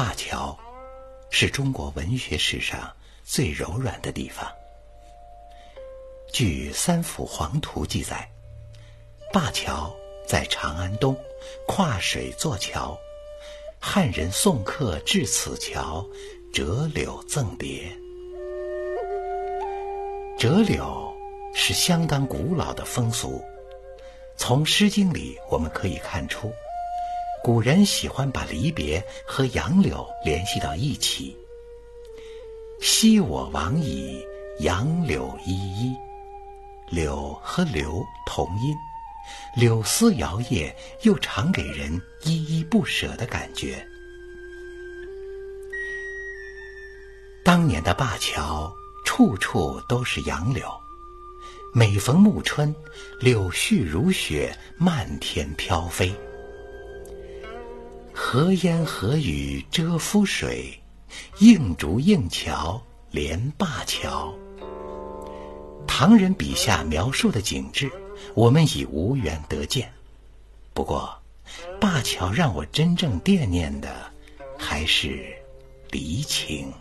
灞桥是中国文学史上最柔软的地方。据《三辅黄图》记载，灞桥在长安东，跨水坐桥，汉人送客至此桥，折柳赠别。折柳是相当古老的风俗，从《诗经》里我们可以看出。古人喜欢把离别和杨柳联系到一起。昔我往矣，杨柳依依。柳和柳同音，柳丝摇曳，又常给人依依不舍的感觉。当年的灞桥，处处都是杨柳，每逢暮春，柳絮如雪，漫天飘飞。何烟何雨遮夫水，映竹映桥连灞桥。唐人笔下描述的景致，我们已无缘得见。不过，灞桥让我真正惦念的，还是离情。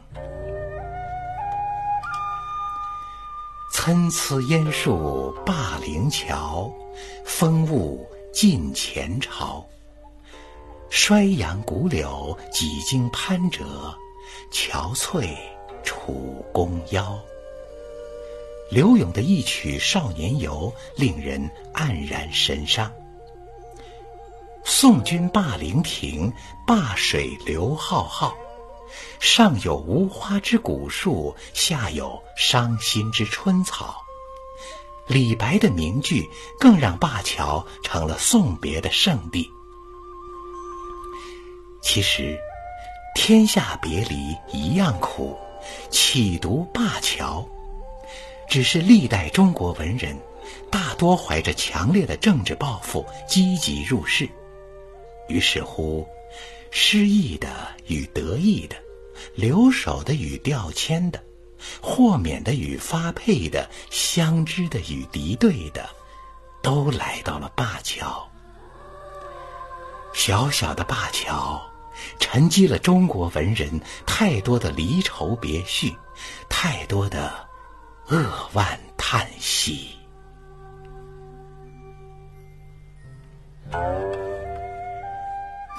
参差烟树灞陵桥，风物尽前朝。衰杨古柳几经攀折，憔悴楚宫腰。柳永的一曲《少年游》令人黯然神伤。送君霸陵亭，灞水流浩浩，上有无花之古树，下有伤心之春草。李白的名句更让灞桥成了送别的圣地。其实，天下别离一样苦，岂独灞桥？只是历代中国文人大多怀着强烈的政治抱负，积极入世。于是乎，失意的与得意的，留守的与调迁的，豁免的与发配的，相知的与敌对的，都来到了灞桥。小小的灞桥。沉积了中国文人太多的离愁别绪，太多的扼腕叹息。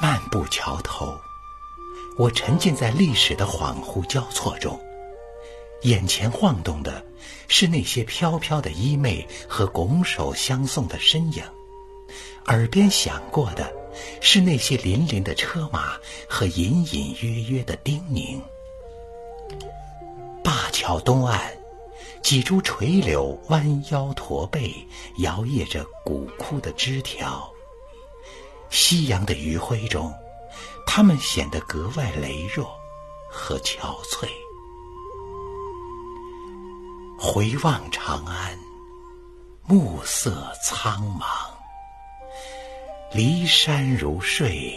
漫步桥头，我沉浸在历史的恍惚交错中，眼前晃动的是那些飘飘的衣袂和拱手相送的身影，耳边响过的。是那些粼粼的车马和隐隐约约的叮咛。灞桥东岸，几株垂柳弯腰驼背，摇曳着古枯的枝条。夕阳的余晖中，它们显得格外羸弱和憔悴。回望长安，暮色苍茫。离山如睡，